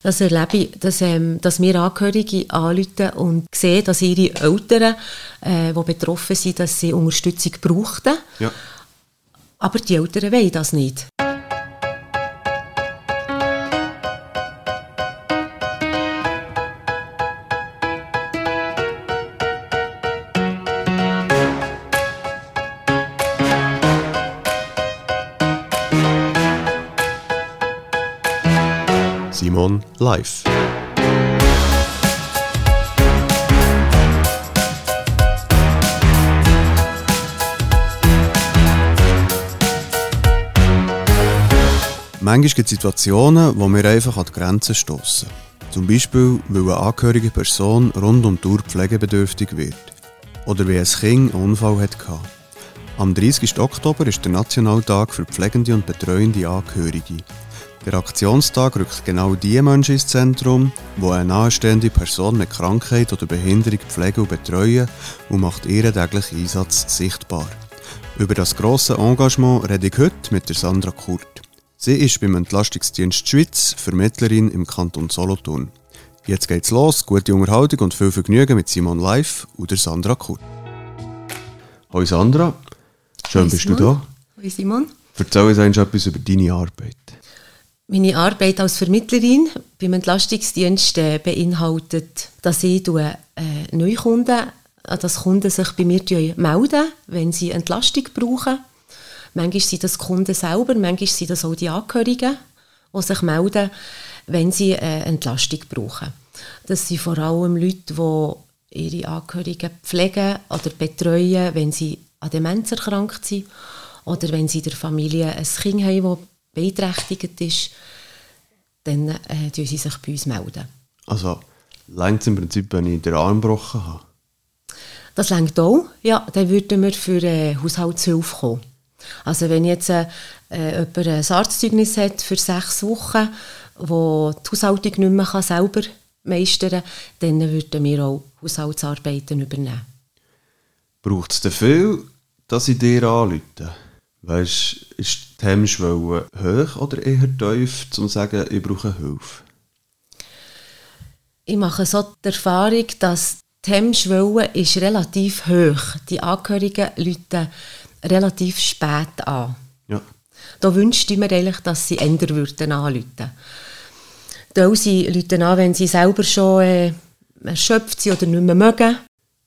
Das erlebe ich, dass, ähm, dass wir Angehörige anrufen und sehen, dass ihre Eltern, äh, die betroffen sind, dass sie Unterstützung brauchten. Ja. Aber die Eltern wollen das nicht. Live. Manchmal gibt es Situationen, wo wir einfach an die Grenzen stoßen. Zum Beispiel, weil eine angehörige Person rund um die Uhr pflegebedürftig wird. Oder wie ein Kind einen Unfall hatte. Am 30. Oktober ist der Nationaltag für pflegende und betreuende Angehörige. Der Aktionstag rückt genau die Menschen ins Zentrum, die eine nahestehende Person mit Krankheit oder Behinderung pflegen und betreuen und macht ihren täglichen Einsatz sichtbar. Über das grosse Engagement rede ich heute mit der Sandra Kurt. Sie ist beim Entlastungsdienst Schweiz Vermittlerin im Kanton Solothurn. Jetzt geht's los, gute Unterhaltung und viel Vergnügen mit Simon Live und der Sandra Kurt. Hoi Sandra, schön Hoi bist Simon. du da. Hoi Simon. Erzähl uns etwas über deine Arbeit. Meine Arbeit als Vermittlerin beim Entlastungsdienst äh, beinhaltet, dass ich äh, Neukunden, dass Kunden sich bei mir melden, wenn sie Entlastung brauchen. Manchmal sind das Kunden selber, manchmal sind das auch die Angehörigen, die sich melden, wenn sie äh, Entlastung brauchen. Das sind vor allem Leute, die ihre Angehörigen pflegen oder betreuen, wenn sie an Demenz erkrankt sind oder wenn sie der Familie ein Kind haben, beeinträchtigt ist, dann äh, sie sich bei uns melden. Also, längt im Prinzip, wenn ich den Arm gebrochen habe? Das längt auch. Ja, dann würden wir für äh, Haushaltshilfe kommen. Also wenn jetzt äh, jemand ein Arztzeugnis hat für sechs Wochen, wo die Haushaltung nicht mehr kann selber meistern kann, dann würden wir auch Haushaltsarbeiten übernehmen. Braucht es viel, dass ich dir anrufe? Weißt ist die Hemmschwelle hoch oder eher tief, um zu sagen, ich brauche Hilfe? Ich mache so die Erfahrung, dass die Hemmschwelle ist relativ hoch. Die Angehörigen rufen relativ spät an. Ja. Da wünschte ich mir eigentlich, dass sie ändern würden anrufen. Da sie rufen an, wenn sie selber schon äh, erschöpft sind oder nicht mehr mögen.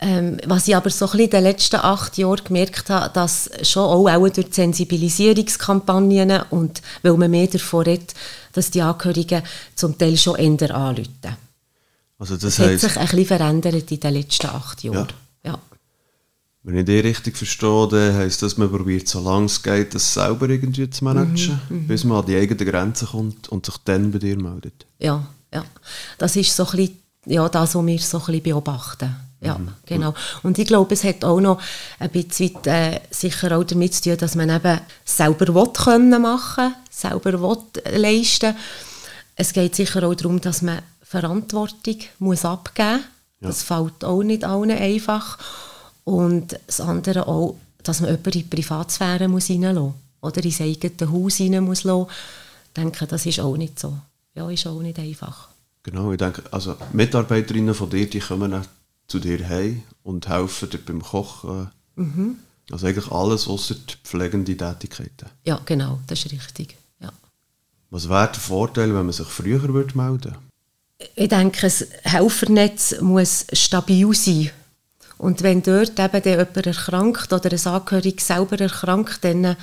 Ähm, was ich aber so ein bisschen in den letzten acht Jahren gemerkt habe, dass schon auch, auch durch die Sensibilisierungskampagnen und weil man mehr davon redet, dass die Angehörigen zum Teil schon ändern anrufen. Also das Das hat heisst, sich ein bisschen verändert in den letzten acht Jahren. Ja. wenn ich dich richtig verstehe, dann heisst das, man probiert, solange es geht, das selber irgendwie zu managen, Mhm, bis man an die eigenen Grenzen kommt und sich dann bei dir meldet. Ja, ja. Das ist so ein bisschen, ja, das, was wir so ein bisschen beobachten. Ja, genau. Und ich glaube, es hat auch noch ein bisschen äh, sicher auch damit zu tun, dass man eben selber will können machen selber will leisten Es geht sicher auch darum, dass man Verantwortung muss abgeben muss. Das fällt auch nicht allen einfach. Und das andere auch, dass man jemanden in die Privatsphäre muss reinlassen muss. Oder ins eigene Haus rein muss lassen. Ich denke, das ist auch nicht so. Ja, ist auch nicht einfach. Genau, ich denke, also Mitarbeiterinnen von dir, die kommen zu dir heim und helfen dir beim Kochen. Mhm. Also eigentlich alles außer die pflegende Tätigkeiten. Ja, genau, das ist richtig. Ja. Was wäre der Vorteil, wenn man sich früher würde melden Ich denke, das Helfernetz muss stabil sein. Und wenn dort eben jemand erkrankt oder ein Angehöriger selber erkrankt, dann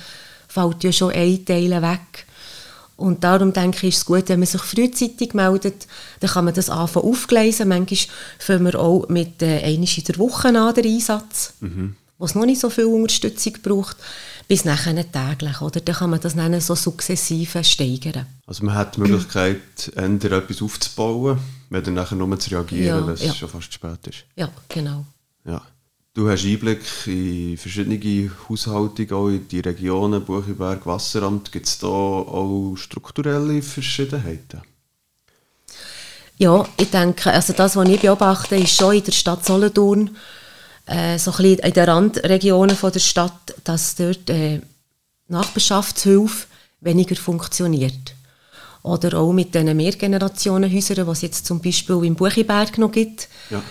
fällt ja schon ein Teil weg. Und darum denke ich, ist es gut, wenn man sich frühzeitig meldet, dann kann man das anfangen aufgleisen. Manchmal fangen wir auch mit äh, einmal in der Woche an den Einsatz, wo es noch nicht so viel Unterstützung braucht, bis nachher täglich. Oder? Dann kann man das dann so sukzessive steigern. Also man hat die Möglichkeit, entweder etwas aufzubauen, wenn dann nachher nur zu reagieren, Ja, wenn es ja. schon fast spät ist. Ja, genau. Ja. Du hast Einblick in verschiedene Haushaltungen, auch in die Regionen, Buchenberg, Wasseramt. Gibt es da auch strukturelle Verschiedenheiten? Ja, ich denke, also das, was ich beobachte, ist schon in der Stadt Solothurn, äh, so ein bisschen in den Randregionen von der Stadt, dass dort äh, Nachbarschaftshilfe weniger funktioniert. Oder auch mit diesen Mehrgenerationenhäusern, die es jetzt zum Beispiel im Buchiberg noch gibt. Ja.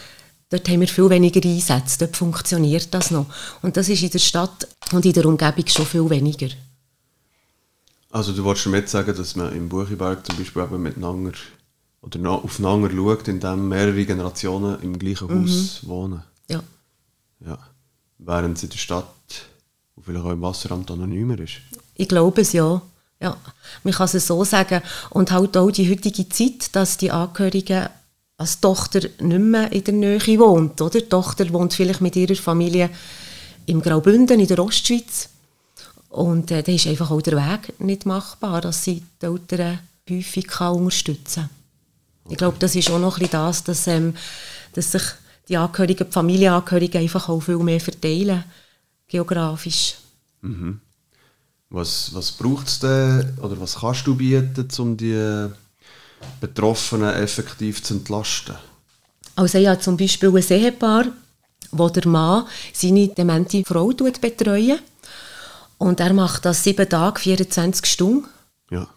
Dort haben wir viel weniger Einsätze, dort funktioniert das noch. Und das ist in der Stadt und in der Umgebung schon viel weniger. Also du wolltest damit sagen, dass man im Buchiberg zum Beispiel eben miteinander oder noch aufeinander schaut, indem mehrere Generationen im gleichen Haus wohnen. Ja. Ja. Während es in der Stadt und vielleicht auch im Wasseramt anonymer ist. Ich glaube es ja. ja. Man kann es so sagen. Und halt auch die heutige Zeit, dass die Angehörigen als Tochter nicht mehr in der Nähe wohnt. Oder? Die Tochter wohnt vielleicht mit ihrer Familie im Graubünden in der Ostschweiz. Und äh, da ist einfach auch der Weg nicht machbar, dass sie die Eltern häufig kann unterstützen kann. Ich glaube, das ist auch noch ein das, dass, ähm, dass sich die Angehörigen, die Familienangehörigen einfach auch viel mehr verteilen, geografisch. Was, was braucht es denn oder was kannst du bieten, um die Betroffenen effektiv zu entlasten? Also ich habe zum Beispiel ein Ehepaar, wo der Mann seine demente Frau betreut. Und er macht das sieben Tage, 24 Stunden. Ja.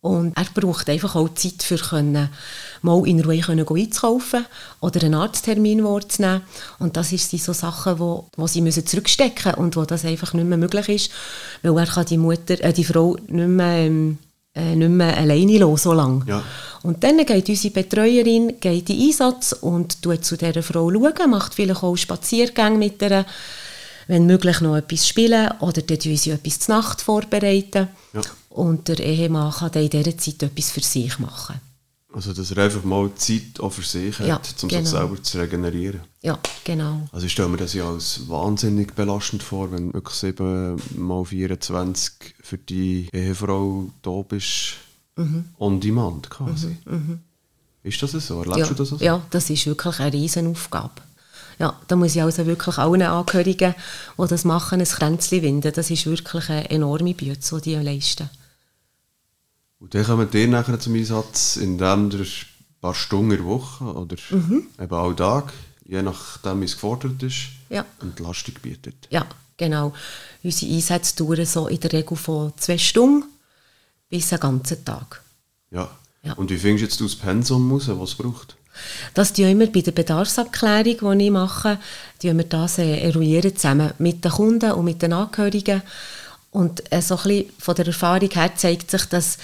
Und er braucht einfach auch Zeit, für können, mal in Ruhe können einzukaufen oder einen Arzttermin wahrzunehmen. Und das sind so Sachen, wo, wo sie müssen zurückstecken und wo das einfach nicht mehr möglich ist, weil er kann die Mutter, äh, die Frau nicht mehr, ähm, äh, nicht mehr alleine lassen, so lange. Ja. Und dann geht unsere Betreuerin geht in Einsatz und tut zu dieser Frau schauen, macht vielleicht auch Spaziergänge mit ihr, wenn möglich noch etwas spielen oder dann tun sie etwas zur Nacht vorbereiten. Ja. Und der Ehemann kann dann in dieser Zeit etwas für sich machen. Also dass er einfach mal Zeit auch für sich hat, Ja, um genau. sich selber zu regenerieren. Ja, genau. Also ich stelle mir das ja als wahnsinnig belastend vor, wenn du wirklich 7 mal 24 für die Ehefrau da bist, on demand quasi. Ist das so? Erlebst Ja, du das so? ja, das ist wirklich eine Riesenaufgabe. Ja, da muss ich also wirklich allen Angehörigen, die das machen, ein Kränzchen winden. Das ist wirklich eine enorme Bütze, die die leisten. Und dann kommen die nachher zum Einsatz, indem ihr ein paar Stunden in der Woche oder Mhm. eben auch Tag, je nachdem wie es gefordert ist, Ja. Entlastung bietet. Ja, genau. Unsere Einsätze dauern so in der Regel von zwei Stunden bis einen ganzen Tag. Ja. Ja. Und wie findest du jetzt das Pensum raus, was es braucht? Das tun wir bei der Bedarfsabklärung, die ich mache, tun wir das äh, eruieren zusammen mit den Kunden und mit den Angehörigen. Und äh, so ein bisschen von der Erfahrung her zeigt sich, dass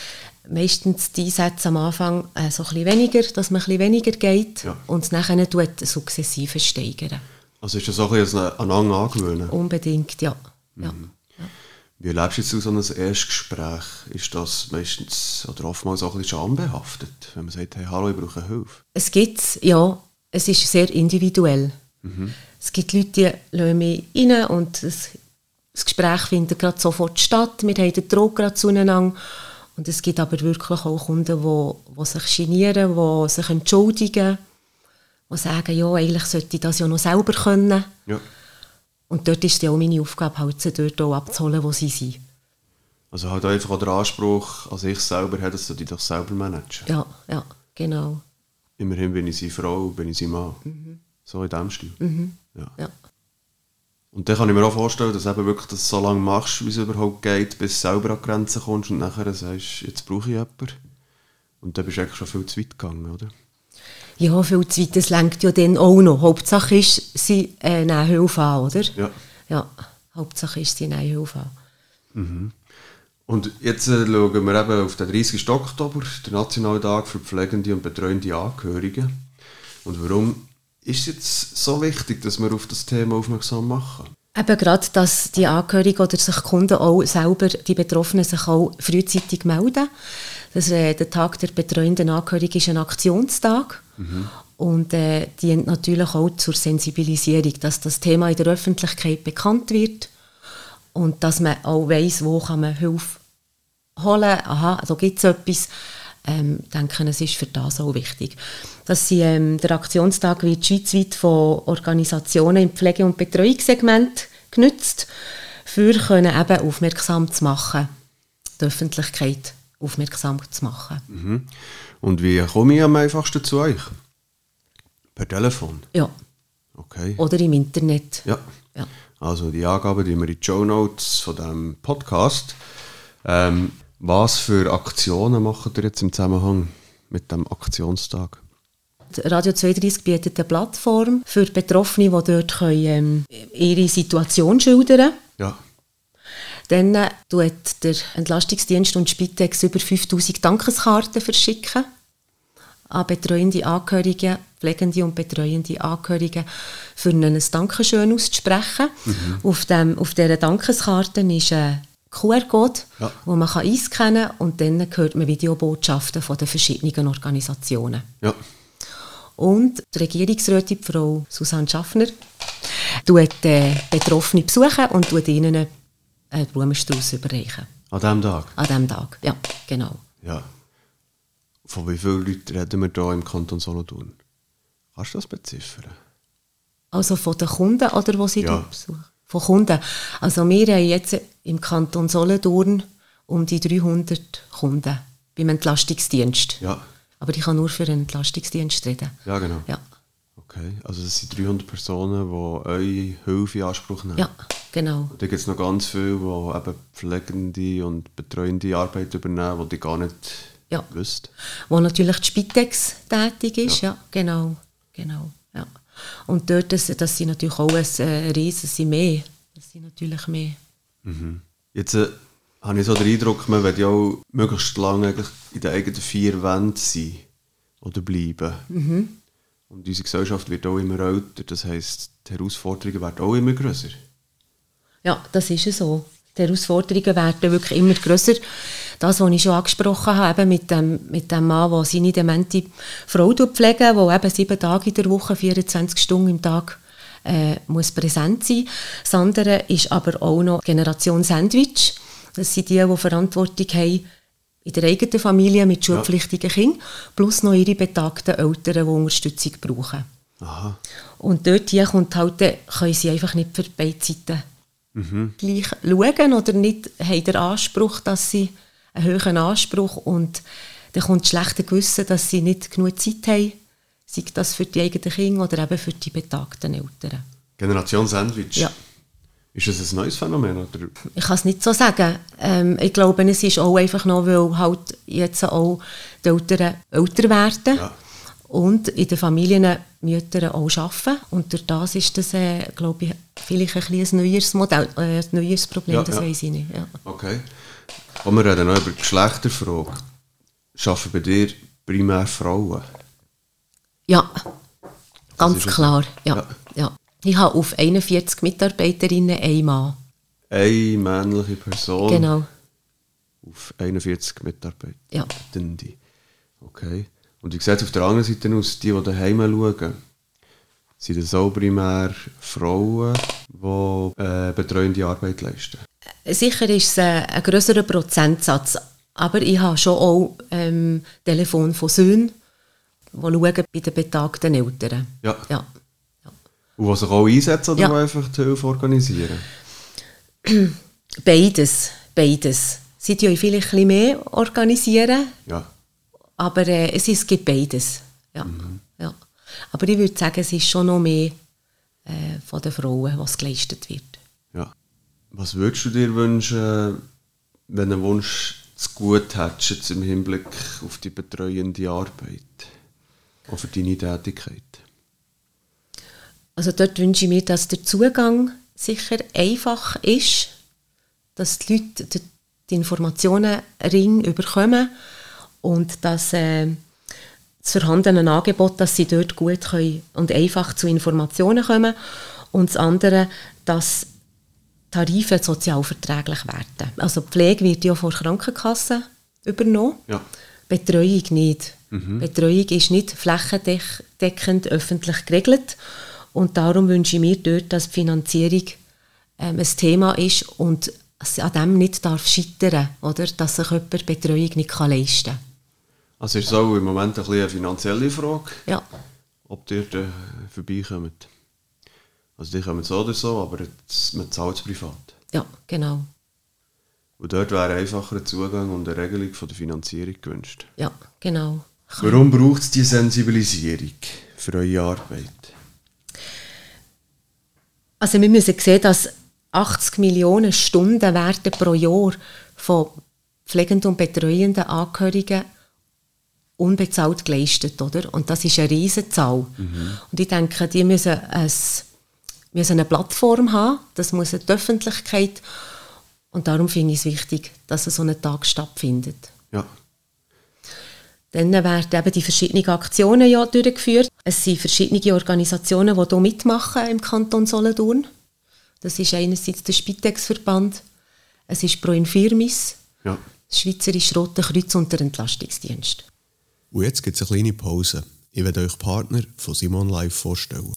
meistens die Einsätze am Anfang äh, so ein bisschen weniger, dass man ein bisschen weniger geht Ja. und es nachher tut sukzessive steigern. Also ist das auch ein bisschen aneinander angewöhnen? Unbedingt, ja. ja. Wie erlebst du jetzt so ein Erstgespräch? Ist das meistens oder oftmals auch ein bisschen schambehaftet, wenn man sagt, hey, hallo, ich brauche Hilfe? Es gibt ja, es ist sehr individuell. Es gibt Leute, die lassen mich rein und das, das Gespräch findet gerade sofort statt. Wir haben den Druck gerade zueinander. Und es gibt aber wirklich auch Kunden, die, die sich genieren, die sich entschuldigen, die sagen, ja, eigentlich sollte ich das ja noch selber können. Ja. Und dort ist ja auch meine Aufgabe, halt sie dort auch abzuholen, wo sie sind. Also halt einfach auch der Anspruch, als ich selber habe, dass du dich doch selber managen. Ja, ja, genau. Immerhin bin ich seine Frau, bin ich sein Mann. So in dem Stil. Ja. Ja. Und dann kann ich mir auch vorstellen, dass du eben wirklich das so lange machst, wie es überhaupt geht, bis du selber an die Grenzen kommst und nachher sagst, jetzt brauche ich jemanden. Und dann bist du eigentlich schon viel zu weit gegangen, oder? Ja, viel zu weit, das lenkt ja dann auch noch. Hauptsache ist, sie äh, nehmen Hilfe an, oder? Ja. Ja, Hauptsache ist, sie nehmen Hilfe an. Und jetzt äh, schauen wir eben auf den 30. Oktober, den Nationalen Tag für pflegende und betreuende Angehörige. Und warum ist es jetzt so wichtig, dass wir auf das Thema aufmerksam machen? Eben gerade, dass die Angehörigen oder sich Kunden auch selber, die Betroffenen, sich auch frühzeitig melden. Das, äh, der Tag der betreuenden Angehörigen ist ein Aktionstag und äh, dient natürlich auch zur Sensibilisierung, dass das Thema in der Öffentlichkeit bekannt wird und dass man auch weiss, wo kann man Hilfe holen. Aha, da gibt es etwas. Ähm, denke, es ist für das auch wichtig. Dass sie, ähm, der Aktionstag wird schweizweit von Organisationen im Pflege- und Betreuungssegment genützt, für können eben aufmerksam zu machen, die Öffentlichkeit aufmerksam zu machen. Und wie komme ich am einfachsten zu euch? Per Telefon? Ja. Okay. Oder im Internet. Ja. Ja. Also die Angaben, die wir in die Show Notes von diesem Podcast. Ähm, Was für Aktionen macht ihr jetzt im Zusammenhang mit dem Aktionstag? Radio 32 bietet eine Plattform für Betroffene, die dort können, ähm, ihre Situation schildern können. Ja. Dann äh, tut der Entlastungsdienst und Spitex über 5000 Dankeskarten verschicken an betreuende Angehörige, pflegende und betreuende Angehörige, für ihnen ein Dankeschön auszusprechen. Mhm. Auf, dem, auf dieser Dankeskarte ist ein QR-Code, ja. wo man kann einscannen kann und dann hört man Videobotschaften von den verschiedenen Organisationen. Ja. Und die Regierungsrätin, Frau Susanne Schaffner, besucht äh, Betroffene besuchen und tut ihnen einen Blumenstrauß überreichen. An diesem Tag? An diesem Tag, ja, genau. Ja. Von wie vielen Leuten reden wir hier im Kanton Solothurn? Kannst du das beziffern? Also von den Kunden oder wo sie ja. besuchen? Von Kunden. Also wir haben jetzt im Kanton Solothurn um die 300 Kunden beim Entlastungsdienst. Ja. Aber ich kann nur für einen Entlastungsdienst reden. Ja, genau. Ja. Okay, also das sind 300 Personen, die eure Hilfe in Anspruch nehmen. Ja, genau. Und da gibt es noch ganz viele, die eben pflegende und betreuende Arbeit übernehmen, die die gar nicht ja. wisst. Wo natürlich die Spitex tätig ist, ja, ja genau. genau ja. Und dort, das, das sind natürlich auch ein äh, Riesen, sind mehr. Das sind natürlich mehr. Mhm. Jetzt äh, habe ich so den Eindruck, man will ja auch möglichst lange in den eigenen vier Wänden sein oder bleiben. Mhm. Und unsere Gesellschaft wird auch immer älter, das heisst, die Herausforderungen werden auch immer größer. Ja, das ist so. Die Herausforderungen werden wirklich immer größer. Das, was ich schon angesprochen habe, mit dem, mit dem Mann, der seine demente Frau pflegt, der eben sieben Tage in der Woche, 24 Stunden im Tag äh, muss präsent sein. Das andere ist aber auch noch Generation Sandwich. Das sind die, die Verantwortung haben in der eigenen Familie mit schulpflichtigen ja. Kindern, plus noch ihre betagten Eltern, die Unterstützung brauchen. Aha. Und dort hier kommt halt, können sie einfach nicht für beide Seiten mhm. gleich schauen oder nicht haben den Anspruch, dass sie einen höheren Anspruch und dann kommt das schlechte Gewissen, dass sie nicht genug Zeit haben, sei das für die eigenen Kinder oder eben für die betagten Eltern. Generation Sandwich? Ja. Ist das ein neues Phänomen? Oder? Ich kann es nicht so sagen. Ähm, ich glaube, es ist auch einfach noch, weil halt jetzt auch die Eltern älter werden. Ja und in den Familien Mütter auch arbeiten. Und durch das ist das, äh, glaube ich, vielleicht ein, ein neues Modell, äh, ein neues Problem, ja, das ja. weiß ich nicht. Ja. Okay. Und wir reden noch über die Geschlechterfrage. Arbeiten bei dir primär Frauen? Ja, ganz klar. Ja. ja. Ich habe auf 41 Mitarbeiterinnen einen Mann. Eine männliche Person? Genau. Auf 41 Mitarbeiter? Ja. Okay. Und wie sieht es auf der anderen Seite aus, die, die daheim schauen? Sind das auch primär Frauen, die äh, betreuende Arbeit leisten? Sicher ist es ein, ein grösserer Prozentsatz. Aber ich habe schon auch ähm, Telefon von Söhnen, die schauen bei den betagten Eltern. Ja. ja. Und die sich auch einsetzen oder ja. einfach die Hilfe organisieren? Beides. Beides. Sie organisieren vielleicht ein bisschen mehr. Organisieren. Ja. Aber äh, es, ist, es gibt beides. Ja. Mhm. ja. Aber ich würde sagen, es ist schon noch mehr äh, von den Frauen, was geleistet wird. Ja. Was würdest du dir wünschen, wenn du einen Wunsch zu gut hättest im Hinblick auf die betreuende Arbeit? Auch für deine Tätigkeit? Also dort wünsche ich mir, dass der Zugang sicher einfach ist, dass die Leute die Informationen ring überkommen und dass äh, das vorhandene Angebot, dass sie dort gut können und einfach zu Informationen kommen und das andere, dass Tarife sozialverträglich werden. Also Pflege wird ja von Krankenkassen übernommen, ja. Betreuung nicht. Mhm. Betreuung ist nicht flächendeckend öffentlich geregelt und darum wünsche ich mir dort, dass die Finanzierung ähm, ein Thema ist und es an dem nicht darf scheitern, oder? dass sich jemand Betreuung nicht leisten kann. Also ist es auch im Moment ein eine finanzielle Frage, ja. ob ihr da vorbeikommt. Also die kommen so oder so, aber jetzt, man zahlt es privat. Ja, genau. Und dort wäre einfacher ein Zugang und eine Regelung von der Finanzierung gewünscht. Ja, genau. Warum braucht es die Sensibilisierung für eure Arbeit? Also wir müssen sehen, dass 80 Millionen Stunden werden pro Jahr von pflegenden und betreuenden Angehörigen unbezahlt geleistet, oder? Und das ist eine Riesenzahl. Mhm. Und ich denke, die müssen, ein, müssen eine Plattform haben, das muss eine Öffentlichkeit und darum finde ich es wichtig, dass so ein Tag stattfindet. Ja. Dann werden eben die verschiedenen Aktionen ja durchgeführt. Es sind verschiedene Organisationen, die hier mitmachen im Kanton Solothurn. Das ist einerseits der Spitex-Verband, es ist Pro Infirmis, ja. das Schweizerische Rote Kreuz und der Entlastungsdienst. Und jetzt gibt es eine kleine Pause. Ich werde euch Partner von Simon Live vorstellen.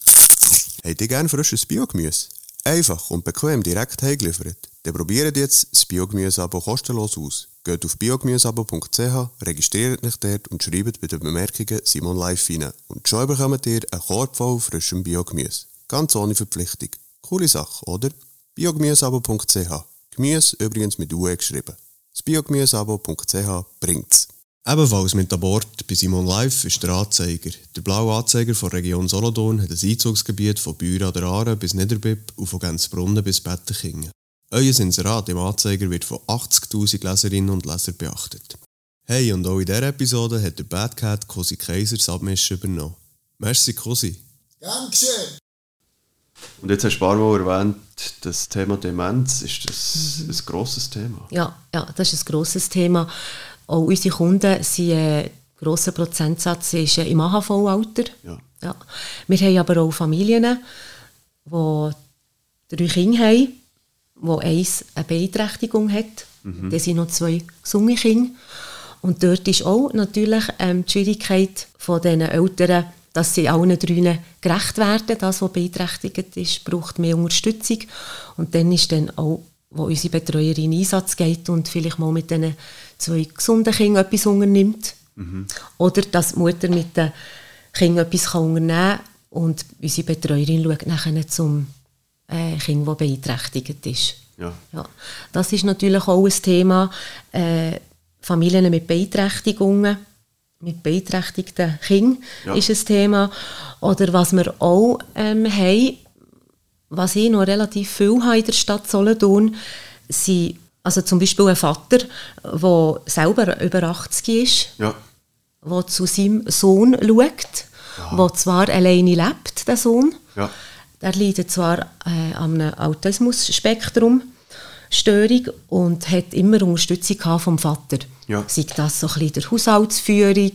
Habt ihr gerne frisches Biogemüse? Einfach und bequem direkt heimgeliefert? Dann probiert jetzt das Biogemüse-Abo kostenlos aus. Geht auf biogemüseabo.ch, registriert euch dort und schreibt bei den Bemerkungen Simon Live rein. Und schon bekommt ihr einen Korb voll frischem Biogemüse. Ganz ohne Verpflichtung. Coole Sache, oder? biogemüseabo.ch. Gemüse übrigens mit UE geschrieben. Das biogemüseabo.ch bringt's. Ebenfalls mit an Bord bei Simon Live ist der Anzeiger. Der blaue Anzeiger von Region Solothurn hat ein Einzugsgebiet von Büren an der Aare bis Niederbipp und von Gänzbrunnen bis Bettekingen. Euer Inserat im Anzeiger wird von 80'000 Leserinnen und Lesern beachtet. Hey, und auch in dieser Episode hat der Bad Cat Cosi Kaiser das Abmischen übernommen. Merci, Cosi. Gern geschehen. Und jetzt hast du ein paar Mal erwähnt, das Thema Demenz ist das mhm. ein grosses Thema. Ja, ja, das ist ein grosses Thema. Auch unsere Kunden sind ein grosser Prozentsatz ist äh, im AHV-Alter. Ja. Ja. Wir haben aber auch Familien, die drei Kinder haben, wo eins eine Beeinträchtigung hat. Mhm. Das sind noch zwei gesunde Kinder. Und dort ist auch natürlich ähm, die Schwierigkeit von den Eltern, dass sie allen drei gerecht werden. Das, was beeinträchtigt ist, braucht mehr Unterstützung. Und dann ist dann auch, wo unsere Betreuerin in Einsatz geht und vielleicht mal mit diesen zwei gesunden Kindern etwas unternimmt. Mhm. Oder dass die Mutter mit den Kindern etwas unternehmen kann und unsere Betreuerin schaut nachher zum äh, Kind, das beeinträchtigt ist. Ja. Ja. Das ist natürlich auch ein Thema. Äh, Familien mit Beeinträchtigungen, mit beeinträchtigten Kindern ja. ist ein Thema. Oder was wir auch ähm, haben, was ich noch relativ viel habe in der Stadt Solothurn, sind also zum Beispiel ein Vater, der selber über 80 ist, ja. der zu seinem Sohn schaut, der zwar alleine lebt, der Sohn, ja. Der leidet zwar äh, an einem Autismus-Spektrum, Störung und hat immer Unterstützung vom Vater. Ja. Sei das so ein bisschen der Haushaltsführung,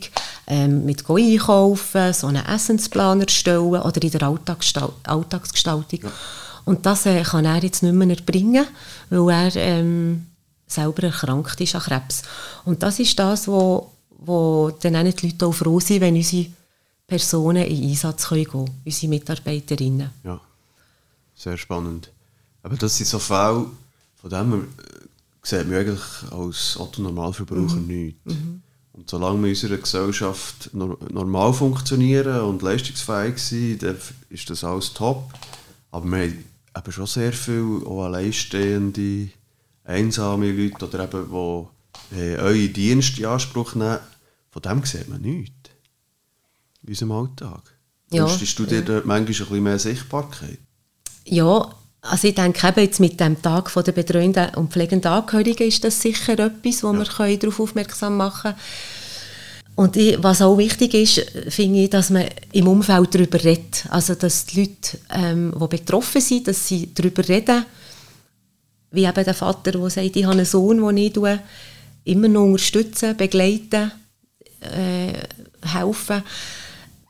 ähm, mit einkaufen, so einen Essensplan erstellen oder in der Alltagsgestaltung. Ja. Und das äh, kann er jetzt nicht mehr erbringen, weil er ähm, selber erkrankt ist an Krebs. Und das ist das, wo, wo dann auch die Leute auch froh sind, wenn unsere Personen in Einsatz können gehen unsere Mitarbeiterinnen. Ja, sehr spannend. Aber das sind so Fälle, von denen äh, sieht man eigentlich als Otto-Normalverbraucher mhm. nichts. Mhm. Und solange wir in unserer Gesellschaft normal funktionieren und leistungsfähig sind, dann ist das alles top. Aber wir haben eben schon sehr viele auch alleinstehende, einsame Leute oder eben, die äh, eure Dienste in Anspruch nehmen. Von dem sieht man nichts in unserem Alltag? Ja, Wünschst du dir dort manchmal ein bisschen mehr Sichtbarkeit? Ja, also ich denke eben jetzt mit dem Tag der betreuenden und pflegenden Angehörigen ist das sicher etwas, wo ja. wir darauf aufmerksam machen können. Und ich, was auch wichtig ist, finde ich, dass man im Umfeld darüber redet. Also dass die Leute, ähm, die betroffen sind, dass sie darüber reden. Wie eben der Vater, der sagt, ich habe einen Sohn, den ich immer noch unterstütze, begleite, äh, helfen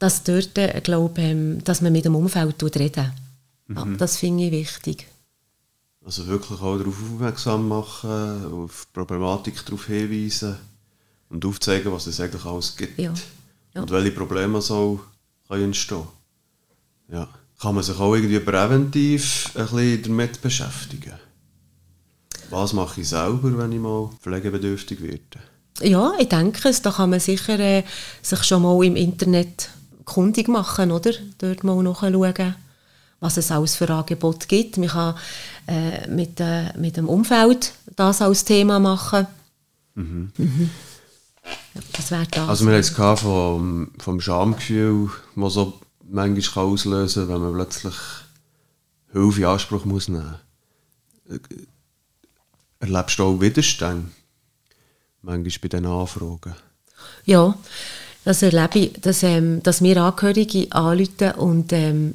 dass dort, äh, glaube, ähm, dass man mit dem Umfeld reden mhm. ja, Das finde ich wichtig. Also wirklich auch darauf aufmerksam machen, auf die Problematik darauf hinweisen und aufzeigen, was es eigentlich alles gibt. Ja. Ja. Und welche Probleme so können entstehen ja. Kann man sich auch irgendwie präventiv ein bisschen damit beschäftigen? Was mache ich selber, wenn ich mal pflegebedürftig werde? Ja, ich denke es. Da kann man sicher äh, sich schon mal im Internet kundig machen, oder? Dort mal nachschauen, was es alles für Angebote gibt. Man kann äh, mit, äh, mit dem Umfeld das als Thema machen. Mhm. Mhm. Das wäre das. Also wir hatten es vom, vom Schamgefühl, das so manchmal auslösen kann, wenn man plötzlich Hilfe in Anspruch muss nehmen muss. Erlebst du auch Widerstand? manchmal bei diesen Anfragen? Ja, das erlebe ich, dass, ähm, dass mir Angehörige anrufen und ähm,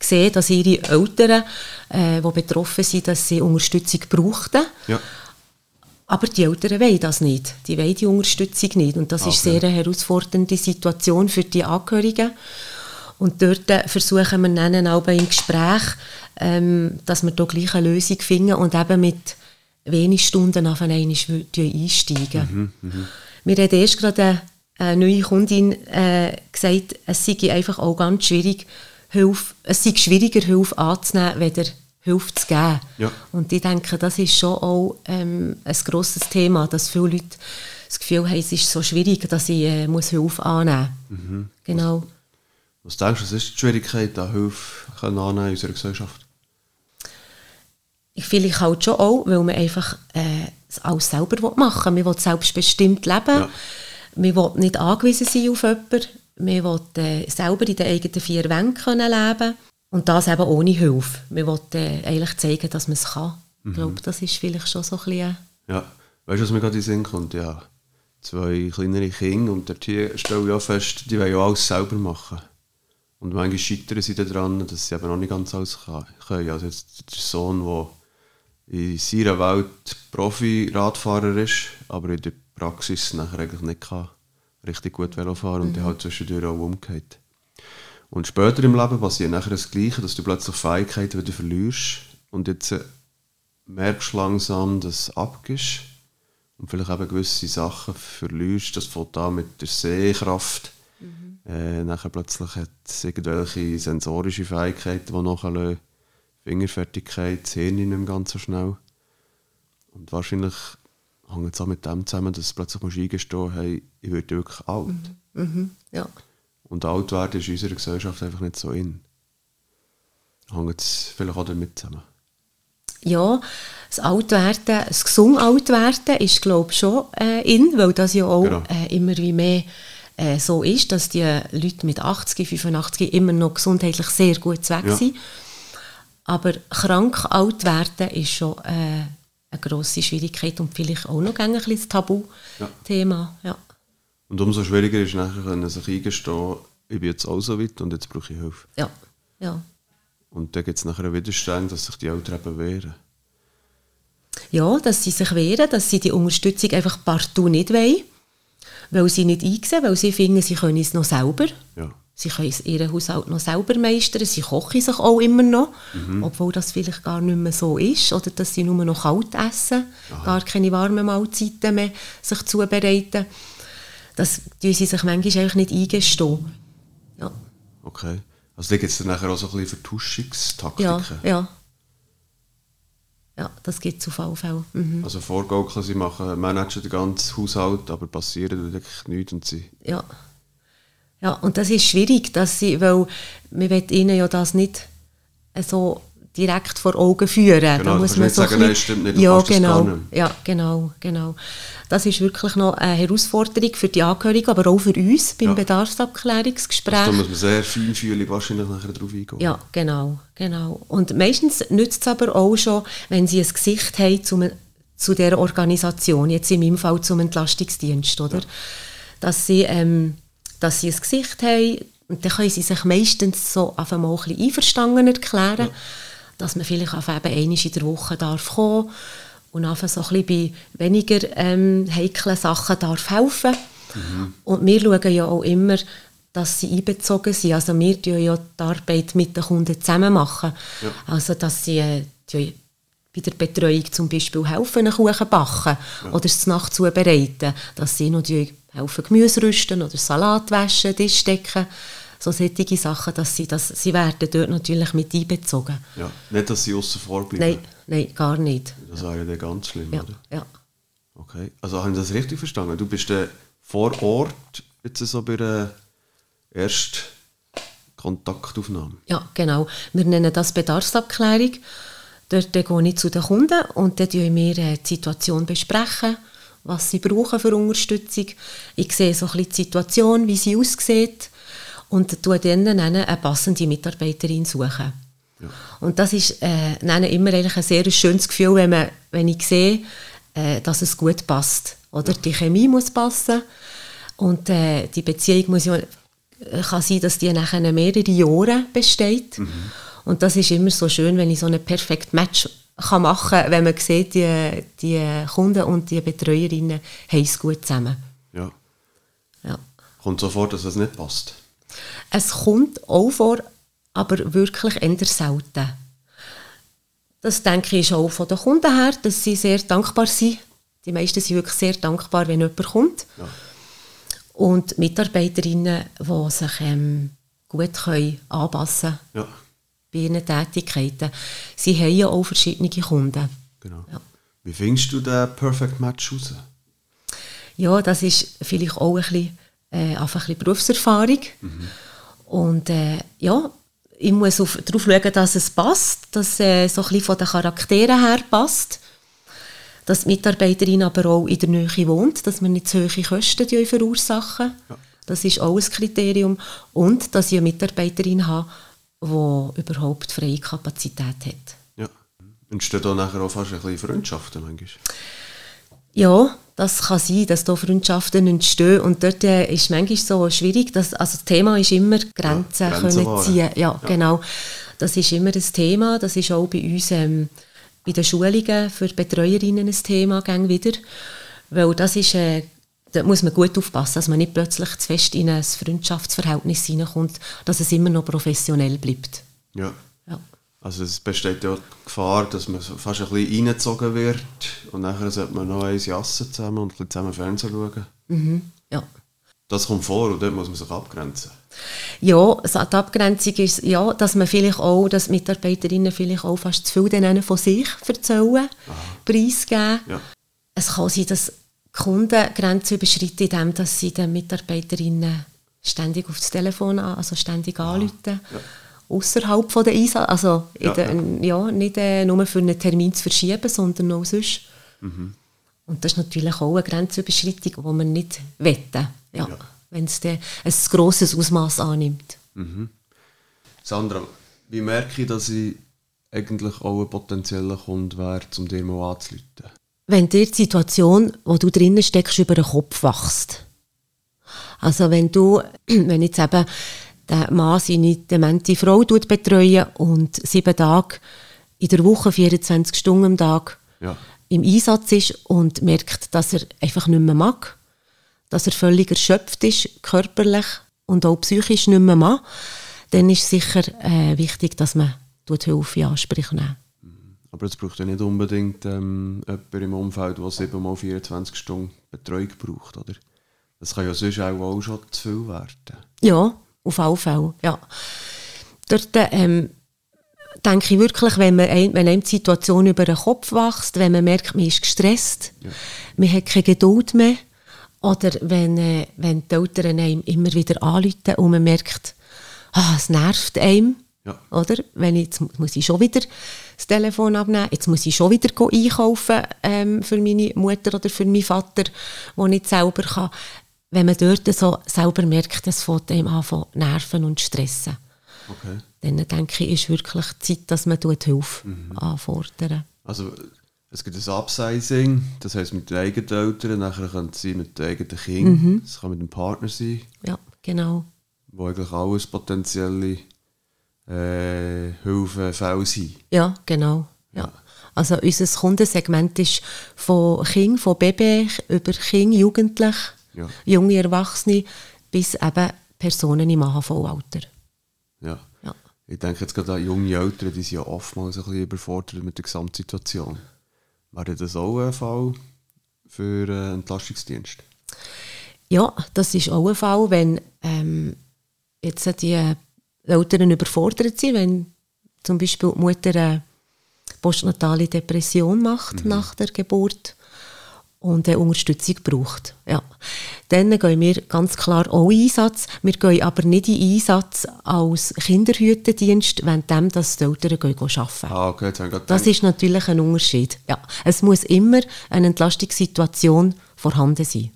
sehen, dass ihre Eltern, äh, die betroffen sind, dass sie Unterstützung brauchten. Ja. Aber die Eltern wollen das nicht. Die wollen die Unterstützung nicht. Und das Okay. ist sehr eine herausfordernde Situation für die Angehörigen. Und dort äh, versuchen wir dann auch im Gespräch, ähm, dass wir da gleich eine Lösung finden und eben mit wenig Stunden auf einmal einsteigen. Mir hat erst gerade eine, eine neue Kundin äh, gesagt, es sei einfach auch ganz schwierig, Hilfe, es sei schwieriger, Hilfe anzunehmen, weder Hilfe zu geben. Ja. Und ich denke, das ist schon auch ähm, ein grosses Thema, dass viele Leute das Gefühl haben, es ist so schwierig, dass ich äh, muss Hilfe annehmen muss. Genau. Was denkst du, was ist die Schwierigkeit, da Hilfe annehmen in unserer Gesellschaft? Ich vielleicht halt schon auch, weil man einfach äh, es alles selber machen will. Man will selbstbestimmt leben. Ja. Man will nicht angewiesen sein auf jemanden. Man will äh, selber in den eigenen vier Wänden können leben Und das eben ohne Hilfe. Man will äh, eigentlich zeigen, dass man es kann. Ich glaube, das ist vielleicht schon so ein bisschen... Ja, weißt du, was mir gerade in den Sinn kommt? Ja, zwei kleinere Kinder und dort stelle ich auch fest, die wollen ja alles selber machen. Und manchmal scheitern sie daran, dass sie eben noch nicht ganz alles können. Also jetzt der Sohn, der in seiner Welt Profi-Radfahrer ist, aber in der Praxis nachher eigentlich nicht kann, richtig gut Velo fahren und der halt zwischendurch auch umgeht. Und später im Leben passiert nachher das Gleiche, dass du plötzlich Fähigkeiten wieder verlierst und jetzt äh, merkst langsam, dass du abgibst und vielleicht eben gewisse Sachen verlierst. Das fängt an mit der Sehkraft. Äh, nachher plötzlich hat es irgendwelche sensorische Fähigkeiten, die nachher Fingerfertigkeit, das Hirn nicht mehr ganz so schnell. Und wahrscheinlich hängt es auch mit dem zusammen, dass du plötzlich musst eingestehen hey, ich werde wirklich alt. Mhm. Ja. Und alt werden ist in unserer Gesellschaft einfach nicht so in. Hängt es vielleicht auch damit zusammen? ja, das Altwerden, das gesund Altwerden ist glaube ich schon äh, in, weil das ja auch Genau. äh, immer wie mehr äh, so ist, dass die Leute mit 80, 85 immer noch gesundheitlich sehr gut weg Ja. sind. Aber krank alt werden ist schon äh, eine grosse Schwierigkeit und vielleicht auch noch ein bisschen das Tabuthema. Ja. Und umso schwieriger ist nachher, können sich eingestehen, ich bin jetzt auch so weit und jetzt brauche ich Hilfe. Ja. ja. Und dann gibt es nachher einen Widerstand, dass sich die Eltern eben wehren. Ja, dass sie sich wehren, dass sie die Unterstützung einfach partout nicht wollen, weil sie nicht einsehen, weil sie finden, sie können es noch selber. Ja. Sie können ihren Haushalt noch selber meistern, sie kochen sich auch immer noch, obwohl das vielleicht gar nicht mehr so ist, oder dass sie nur noch kalt essen, gar keine warmen Mahlzeiten mehr sich zubereiten. Das tun sie sich manchmal eigentlich nicht eingestehen. Ja, Okay. Also da gibt es dann nachher auch so ein bisschen Vertuschungstaktiken. ja, ja. Ja, das gibt es auf alle Fälle. Mhm. Also vorgaukeln, sie machen, managen den ganzen Haushalt, aber passieren wirklich nichts und sie... Ja. Ja, und das ist schwierig, dass sie, weil will ihnen ja das nicht so direkt vor Augen führen. Genau, da muss man so sagen, ein nein, stimmt nicht, ja, genau, ja, genau, genau. Das ist wirklich noch eine Herausforderung für die Angehörigen, aber auch für uns beim Ja. Bedarfsabklärungsgespräch. Also da muss man sehr feinfühlig wahrscheinlich nachher drauf eingehen. Ja, genau, genau. Und meistens nützt es aber auch schon, wenn sie ein Gesicht haben zum, zu der Organisation, jetzt in meinem Fall zum Entlastungsdienst, oder? Dass, sie, ähm, dass sie ein Gesicht haben und dann können sie sich meistens so auf einmal ein bisschen einverstanden erklären, dass man vielleicht auf eben einmal in der Woche darf kommen und einfach so ein bisschen bei weniger ähm, heiklen Sachen darf helfen. Und wir schauen ja auch immer, dass sie einbezogen sind. Also wir tun ja die Arbeit mit den Kunden zusammen machen. Ja. Also dass sie äh, die bei der Betreuung zum Beispiel helfen, einen Kuchen backen oder es Nacht zubereiten, dass sie noch die helfen Gemüse rüsten oder Salat waschen, Tisch decken, so solche Sachen, dass sie, das, sie werden dort natürlich mit einbezogen. Ja. Nicht, dass sie außen vor bleiben. Nein, nein, gar nicht. Das wäre ja dann ganz schlimm, Ja, oder? ja. Okay. Also habe ich das richtig verstanden? Du bist dann vor Ort jetzt so bei der ersten Kontaktaufnahme. Ja, genau. Wir nennen das Bedarfsabklärung. Dort äh, gehe ich zu den Kunden und dann besprechen wir äh, die Situation, besprechen, was sie brauchen für Unterstützung. Ich sehe so ein bisschen die Situation, wie sie aussieht und tue dann eine passende Mitarbeiterin suchen. Ja. Und das ist äh, immer eigentlich ein sehr schönes Gefühl, wenn, man, wenn ich sehe, äh, dass es gut passt. Oder? Die Chemie muss passen und äh, die Beziehung muss ja, äh, kann sein, dass die nachher mehrere Jahre besteht. Mhm. Und das ist immer so schön, wenn ich so ein perfekt Match kann machen kann, wenn man sieht, die, die Kunden und die Betreuerinnen haben es gut zusammen. Ja. ja. Kommt so vor, dass es nicht passt? Es kommt auch vor, aber wirklich eher selten. Das denke ich auch von den Kunden her, dass sie sehr dankbar sind. Die meisten sind wirklich sehr dankbar, wenn jemand kommt. Ja. Und Mitarbeiterinnen, die sich ähm, gut können anpassen können ja. Bei ihren Tätigkeiten. Sie haben ja auch verschiedene Kunden. Genau. Ja. Wie findest du den Perfect Match raus? Ja, das ist vielleicht auch ein bisschen, äh, einfach ein bisschen Berufserfahrung. Mhm. Und äh, ja, ich muss auf, darauf schauen, dass es passt, dass es äh, so ein bisschen von den Charakteren her passt. Dass die Mitarbeiterin aber auch in der Nähe wohnt, dass wir nicht zu hohe Kosten verursachen. Ja. Das ist auch ein Kriterium. Und dass ich eine Mitarbeiterin habe, die überhaupt freie Kapazität hat. Ja. Entstehen da nachher auch fast ein bisschen Freundschaften manchmal? Ja, das kann sein, dass da Freundschaften entstehen und dort äh, ist manchmal so schwierig, dass, also das Thema ist immer Grenzen, ja, Grenzen können ziehen. Ja, ja, genau. Das ist immer ein Thema, das ist auch bei uns ähm, bei den Schulungen für Betreuerinnen ein Thema, gang wieder, weil das ist, äh, da muss man gut aufpassen, dass man nicht plötzlich zu fest in ein Freundschaftsverhältnis hineinkommt, dass es immer noch professionell bleibt. Ja. Also es besteht ja die Gefahr, dass man fast ein bisschen reingezogen wird und nachher sollte man noch eins jassen zusammen und ein bisschen zusammen Fernsehen schauen. Mhm, ja. Das kommt vor und dort muss man sich abgrenzen. Ja, die Abgrenzung ist, ja, dass man vielleicht auch, dass Mitarbeiterinnen vielleicht auch fast zu viel von sich erzählen, Aha. preisgeben. Ja. Es kann sein, dass Kunden Grenzen überschreiten, indem dass sie den Mitarbeiterinnen ständig aufs Telefon an, also ständig anrufen. Ja außerhalb der Einsatz, also ja, der, ja. nicht äh, nur für einen Termin zu verschieben, sondern auch sonst. Mhm. Und das ist natürlich auch eine Grenzüberschreitung, die man nicht wette, ja, ja. wenn es ein grosses Ausmaß annimmt. Mhm. Sandra, wie merke ich, dass ich eigentlich auch ein potenzieller Kunde wäre, um dir mal anzuleiten? Wenn dir die Situation, wo du drinnen steckst, über den Kopf wachst. Also wenn du, wenn jetzt eben der Mann seine demente Frau betreuen und sieben Tage in der Woche, 24 Stunden am Tag ja. im Einsatz ist und merkt, dass er einfach nicht mehr mag, dass er völlig erschöpft ist, körperlich und auch psychisch nicht mehr mag, dann ist sicher äh, wichtig, dass man Hilfe in Anspruch nimmt. Aber es braucht ja nicht unbedingt ähm, jemanden im Umfeld, der sieben mal 24 Stunden Betreuung braucht, oder? Das kann ja sonst auch, auch schon zu viel werden. Ja, auf alle Fälle, ja. Dort ähm, denke ich wirklich, wenn, man ein, wenn einem die Situation über den Kopf wächst, wenn man merkt, man ist gestresst, ja. man hat keine Geduld mehr, oder wenn, äh, wenn die Eltern einem immer wieder anrufen und man merkt, ah, es nervt einem, ja. oder? Wenn ich, jetzt muss ich schon wieder das Telefon abnehmen, jetzt muss ich schon wieder einkaufen ähm, für meine Mutter oder für meinen Vater, wo ich nicht selber kann wenn man dort so selber merkt, es fängt einem an von Nerven und Stressen. Okay. Dann denke ich, ist wirklich Zeit, dass man Hilfe mhm. anfordern. Also es gibt ein Upsizing, das heisst mit den eigenen Eltern, nachher können sie mit den eigenen Kindern, mhm. es kann mit dem Partner sein. Ja, genau. Wo eigentlich alles potenzielle äh, Hilfefälle sind. Ja, genau. Ja. ja. Also unser Kundensegment ist von Kind, von Baby über Kind, Jugendlich ja. junge Erwachsene bis eben Personen im AHV-Alter. Ja. ja. Ich denke jetzt gerade an junge Eltern, die sind ja oftmals ein bisschen überfordert mit der Gesamtsituation. Wäre das auch ein Fall für einen Entlastungsdienst? Ja, das ist auch ein Fall, wenn ähm, jetzt die Eltern überfordert sind, wenn zum Beispiel die Mutter eine postnatale Depression macht mhm. nach der Geburt und eine Unterstützung braucht. Ja. Dann gehen wir ganz klar auch in Einsatz. Wir gehen aber nicht in Einsatz als Kinderhütendienst, wenn dem das die Eltern gehen arbeiten. Ah, okay, das ist natürlich ein Unterschied. Ja. Es muss immer eine Entlastungssituation vorhanden sein.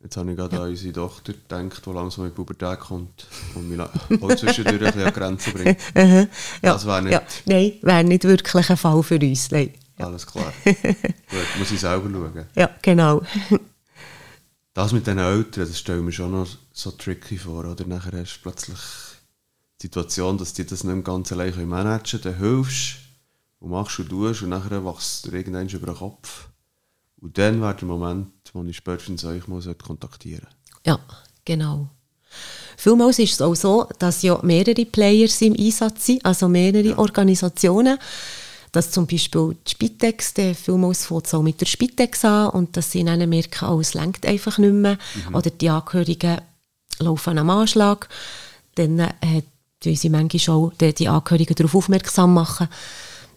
Jetzt habe ich gerade ja. an unsere Tochter gedacht, die langsam in die Pubertät kommt und mich auch zwischendurch ein bisschen an Grenzen bringt. ja. Das wäre nicht... Ja. Nein, wäre nicht wirklich ein Fall für uns. Nein. Alles klar. Gut, muss ich selber schauen. Ja, genau. Das mit den Eltern, das stelle ich mir schon noch so tricky vor. Oder nachher hast du plötzlich die Situation, dass die das nicht ganz allein managen können. Dann hilfst und machst und tust und nachher wachst du irgendwann über den Kopf. Und dann wäre der Moment, wo ich spätestens euch mal kontaktieren. Ja, genau. Vielmals ist es auch so, dass ja mehrere Players im Einsatz sind, also mehrere ja. Organisationen dass zum Beispiel die Spitex, der vielmals fängt es auch mit der Spitex an und dass sie dann merken, oh, es lenkt einfach nicht mehr mhm. oder die Angehörigen laufen am Anschlag, dann äh, tun sie manchmal auch die, die Angehörigen darauf aufmerksam machen,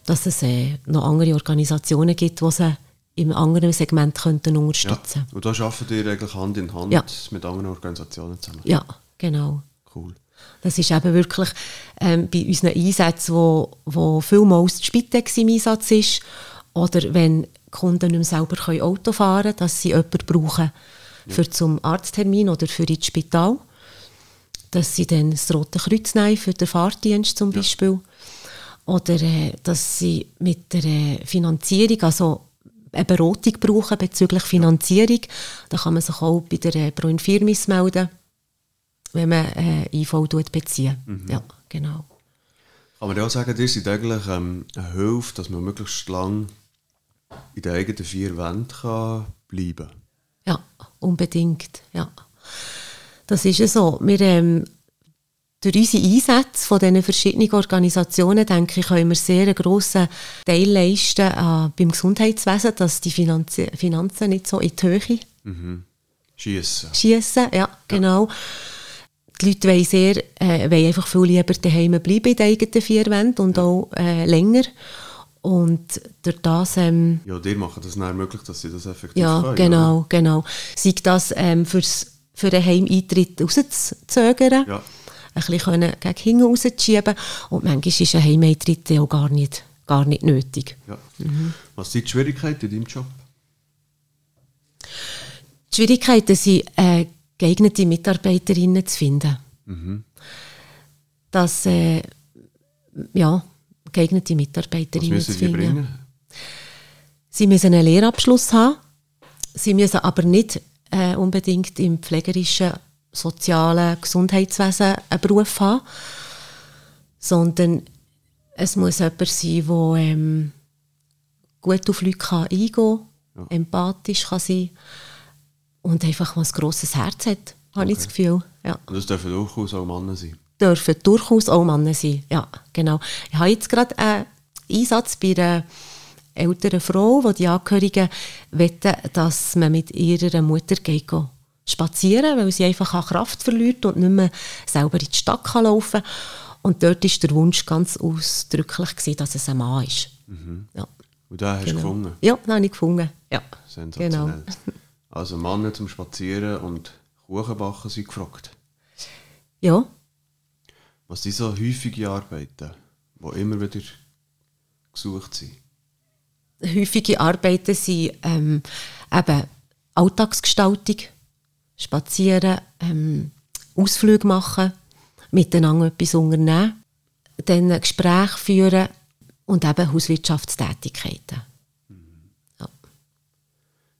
dass es äh, noch andere Organisationen gibt, die sie im anderen Segment könnten unterstützen ja. Und da arbeiten ihr eigentlich Hand in Hand ja. mit anderen Organisationen zusammen? Ja, genau. Cool. Das ist eben wirklich ähm, bei unseren Einsätzen, wo, wo vielmals die Spitex im Einsatz ist oder wenn Kunden nicht mehr selber Auto fahren können, dass sie jemanden brauchen ja. für zum Arzttermin oder für ins Spital. Dass sie dann das Rote Kreuz nehmen für den Fahrdienst zum Beispiel. Ja. Oder äh, dass sie mit der äh, Finanzierung, also eine Beratung brauchen bezüglich Finanzierung. Da kann man sich auch bei der äh, Proinfirmis melden wenn man äh, IV bezieht. Mhm. Ja, genau. Kann man ja auch sagen, ihr seid eigentlich ähm, eine Hilfe, dass man möglichst lang in den eigenen vier Wänden kann bleiben kann. Ja, unbedingt. Ja. Das ist ja so. Wir, ähm, durch unsere Einsätze von diesen verschiedenen Organisationen, denke ich, können wir sehr einen grossen Teil leisten äh, beim Gesundheitswesen, dass die Finanzen, Finanzen nicht so in die Höhe mhm. schiessen. Schiessen, ja, genau. Ja die Leute wollen, sehr, äh, wollen einfach viel lieber daheim bleiben in den eigenen vier Wänden und auch äh, länger. Und durch das... Ähm, ja, die machen das nicht möglich, dass sie das effektiv ja, können. Genau, ja. genau. Sei das ähm, fürs, für den Heimeintritt rauszuzögern, ja. Ein bisschen gegen hinten rauszuschieben und manchmal ist ein Heimeintritt auch gar nicht, gar nicht nötig. Ja. Mhm. Was sind die Schwierigkeiten in deinem Job? Die Schwierigkeiten sind... Äh, geeignete Mitarbeiterinnen zu finden. Mhm. Dass, äh, ja, geeignete Mitarbeiterinnen zu finden. Bringen? Sie müssen einen Lehrabschluss haben. Sie müssen aber nicht äh, unbedingt im pflegerischen, sozialen Gesundheitswesen einen Beruf haben, sondern es muss jemand sein, der ähm, gut auf Leute eingehen kann, ja. empathisch kann sein kann und einfach mal ein grosses Herz hat, habe okay. ich das Gefühl. Ja. Und das dürfen durchaus auch Männer sein? Dürfen durchaus auch Männer sein, ja, genau. Ich habe jetzt gerade einen Einsatz bei einer älteren Frau, wo die Angehörigen wetten, dass man mit ihrer Mutter geht spazieren, weil sie einfach an Kraft verliert und nicht mehr selber in die Stadt kann laufen kann. Und dort war der Wunsch ganz ausdrücklich, gewesen, dass es ein Mann ist. Mhm. Ja. Und den hast du genau. gefunden? Ja, den habe ich gefunden. Ja. Sensationell. Genau. Also Männer zum Spazieren und Kuchen backen sind gefragt. Ja. Was sind so häufige Arbeiten, die immer wieder gesucht sind? Häufige Arbeiten sind ähm, eben Alltagsgestaltung, Spazieren, ähm, Ausflüge machen, miteinander etwas unternehmen, dann ein Gespräch führen und eben Hauswirtschaftstätigkeiten.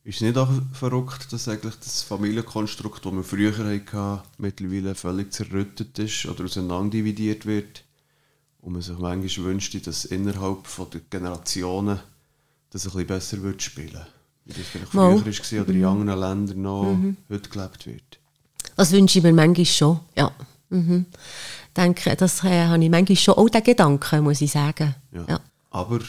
Ist es nicht auch verrückt, dass eigentlich das Familienkonstrukt, das wir früher hatten, mittlerweile völlig zerrüttet ist oder auseinanderdividiert wird? Und man sich manchmal wünschte, dass innerhalb der Generationen das ein bisschen besser wird spielen Wie das vielleicht früher Mal. war oder in mhm. anderen Ländern noch mhm. heute gelebt wird. Das wünsche ich mir manchmal schon, ja. Mhm. Denke, das äh, habe ich manchmal schon auch den Gedanken, muss ich sagen. Ja. ja. Aber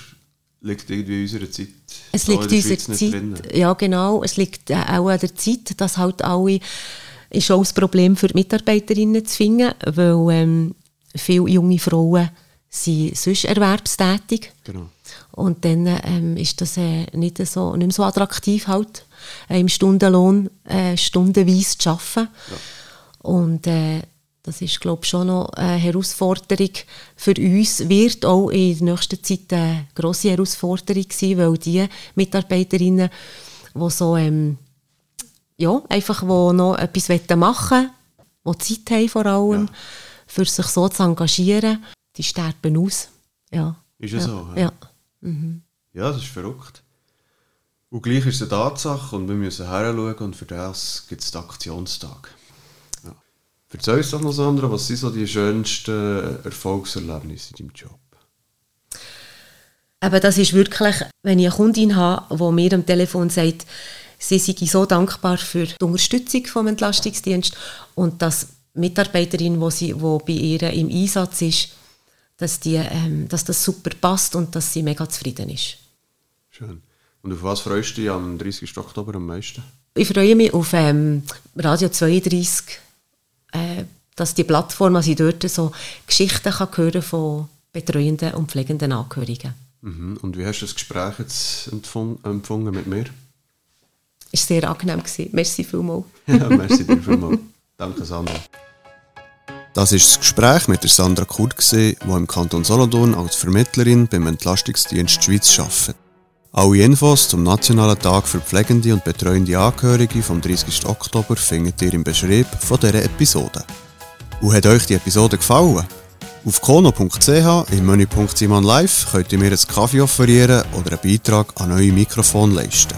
liegt irgendwie in unserer Zeit. Es liegt in unserer Zeit, ja genau, es liegt äh, auch an der Zeit, dass halt alle, ist auch das Problem für die Mitarbeiterinnen zu finden, weil ähm, viele junge Frauen sind sonst erwerbstätig. Genau. Und dann ähm, ist das äh, nicht, so, nicht mehr so attraktiv, halt, äh, im Stundenlohn äh, stundenweise zu arbeiten. Ja. Und äh, das ist, glaube ich, schon noch eine Herausforderung für uns, wird auch in der nächsten Zeit eine grosse Herausforderung sein, weil die Mitarbeiterinnen, die so, ähm, ja, einfach wo noch etwas machen wollen, die Zeit haben vor allem, ja. für sich so zu engagieren, die sterben aus. Ja. Ist es ja. so? Ja. ja. Mhm. Ja, das ist verrückt. Und gleich ist es eine Tatsache und wir müssen heranschauen und für das gibt es den Aktionstag. Ja. Erzähl uns doch noch, Sandra, was sind so die schönsten Erfolgserlebnisse in deinem Job? Aber das ist wirklich, wenn ich eine Kundin habe, die mir am Telefon sagt, sie sei so dankbar für die Unterstützung vom Entlastungsdienst und dass Mitarbeiterin, die, sie, die bei ihr im Einsatz ist, dass, die, ähm, dass das super passt und dass sie mega zufrieden ist. Schön. Und auf was freust du dich am 30. Oktober am meisten? Ich freue mich auf ähm, Radio 32, äh, dass die Plattform, dass ich dort so Geschichten kann hören von betreuenden und pflegenden Angehörigen. Mhm. Und wie hast du das Gespräch jetzt empfunden mit mir? Es war sehr angenehm. Gewesen. Merci vielmals. ja, merci dir vielmals. Danke, Sandra. Das ist das Gespräch mit der Sandra Kurt, die im Kanton Solothurn als Vermittlerin beim Entlastungsdienst Schweiz arbeitet. Alle Infos zum Nationalen Tag für pflegende und betreuende Angehörige vom 30. Oktober findet ihr im Beschrieb von dieser Episode. Und hat euch die Episode gefallen? Auf kono.ch im Menüpunkt Simon Live könnt ihr mir einen Kaffee offerieren oder einen Beitrag an neue Mikrofon leisten.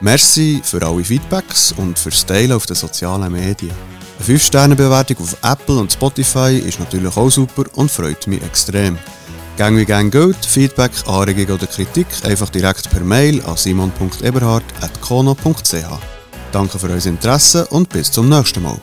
Merci für alle Feedbacks und fürs Teilen auf den sozialen Medien. Eine 5-Sterne-Bewertung auf Apple und Spotify ist natürlich auch super und freut mich extrem. Gang wie gang gilt, Feedback, Anregung oder Kritik einfach direkt per Mail an simon.eberhard.kono.ch. Danke für euer Interesse und bis zum nächsten Mal.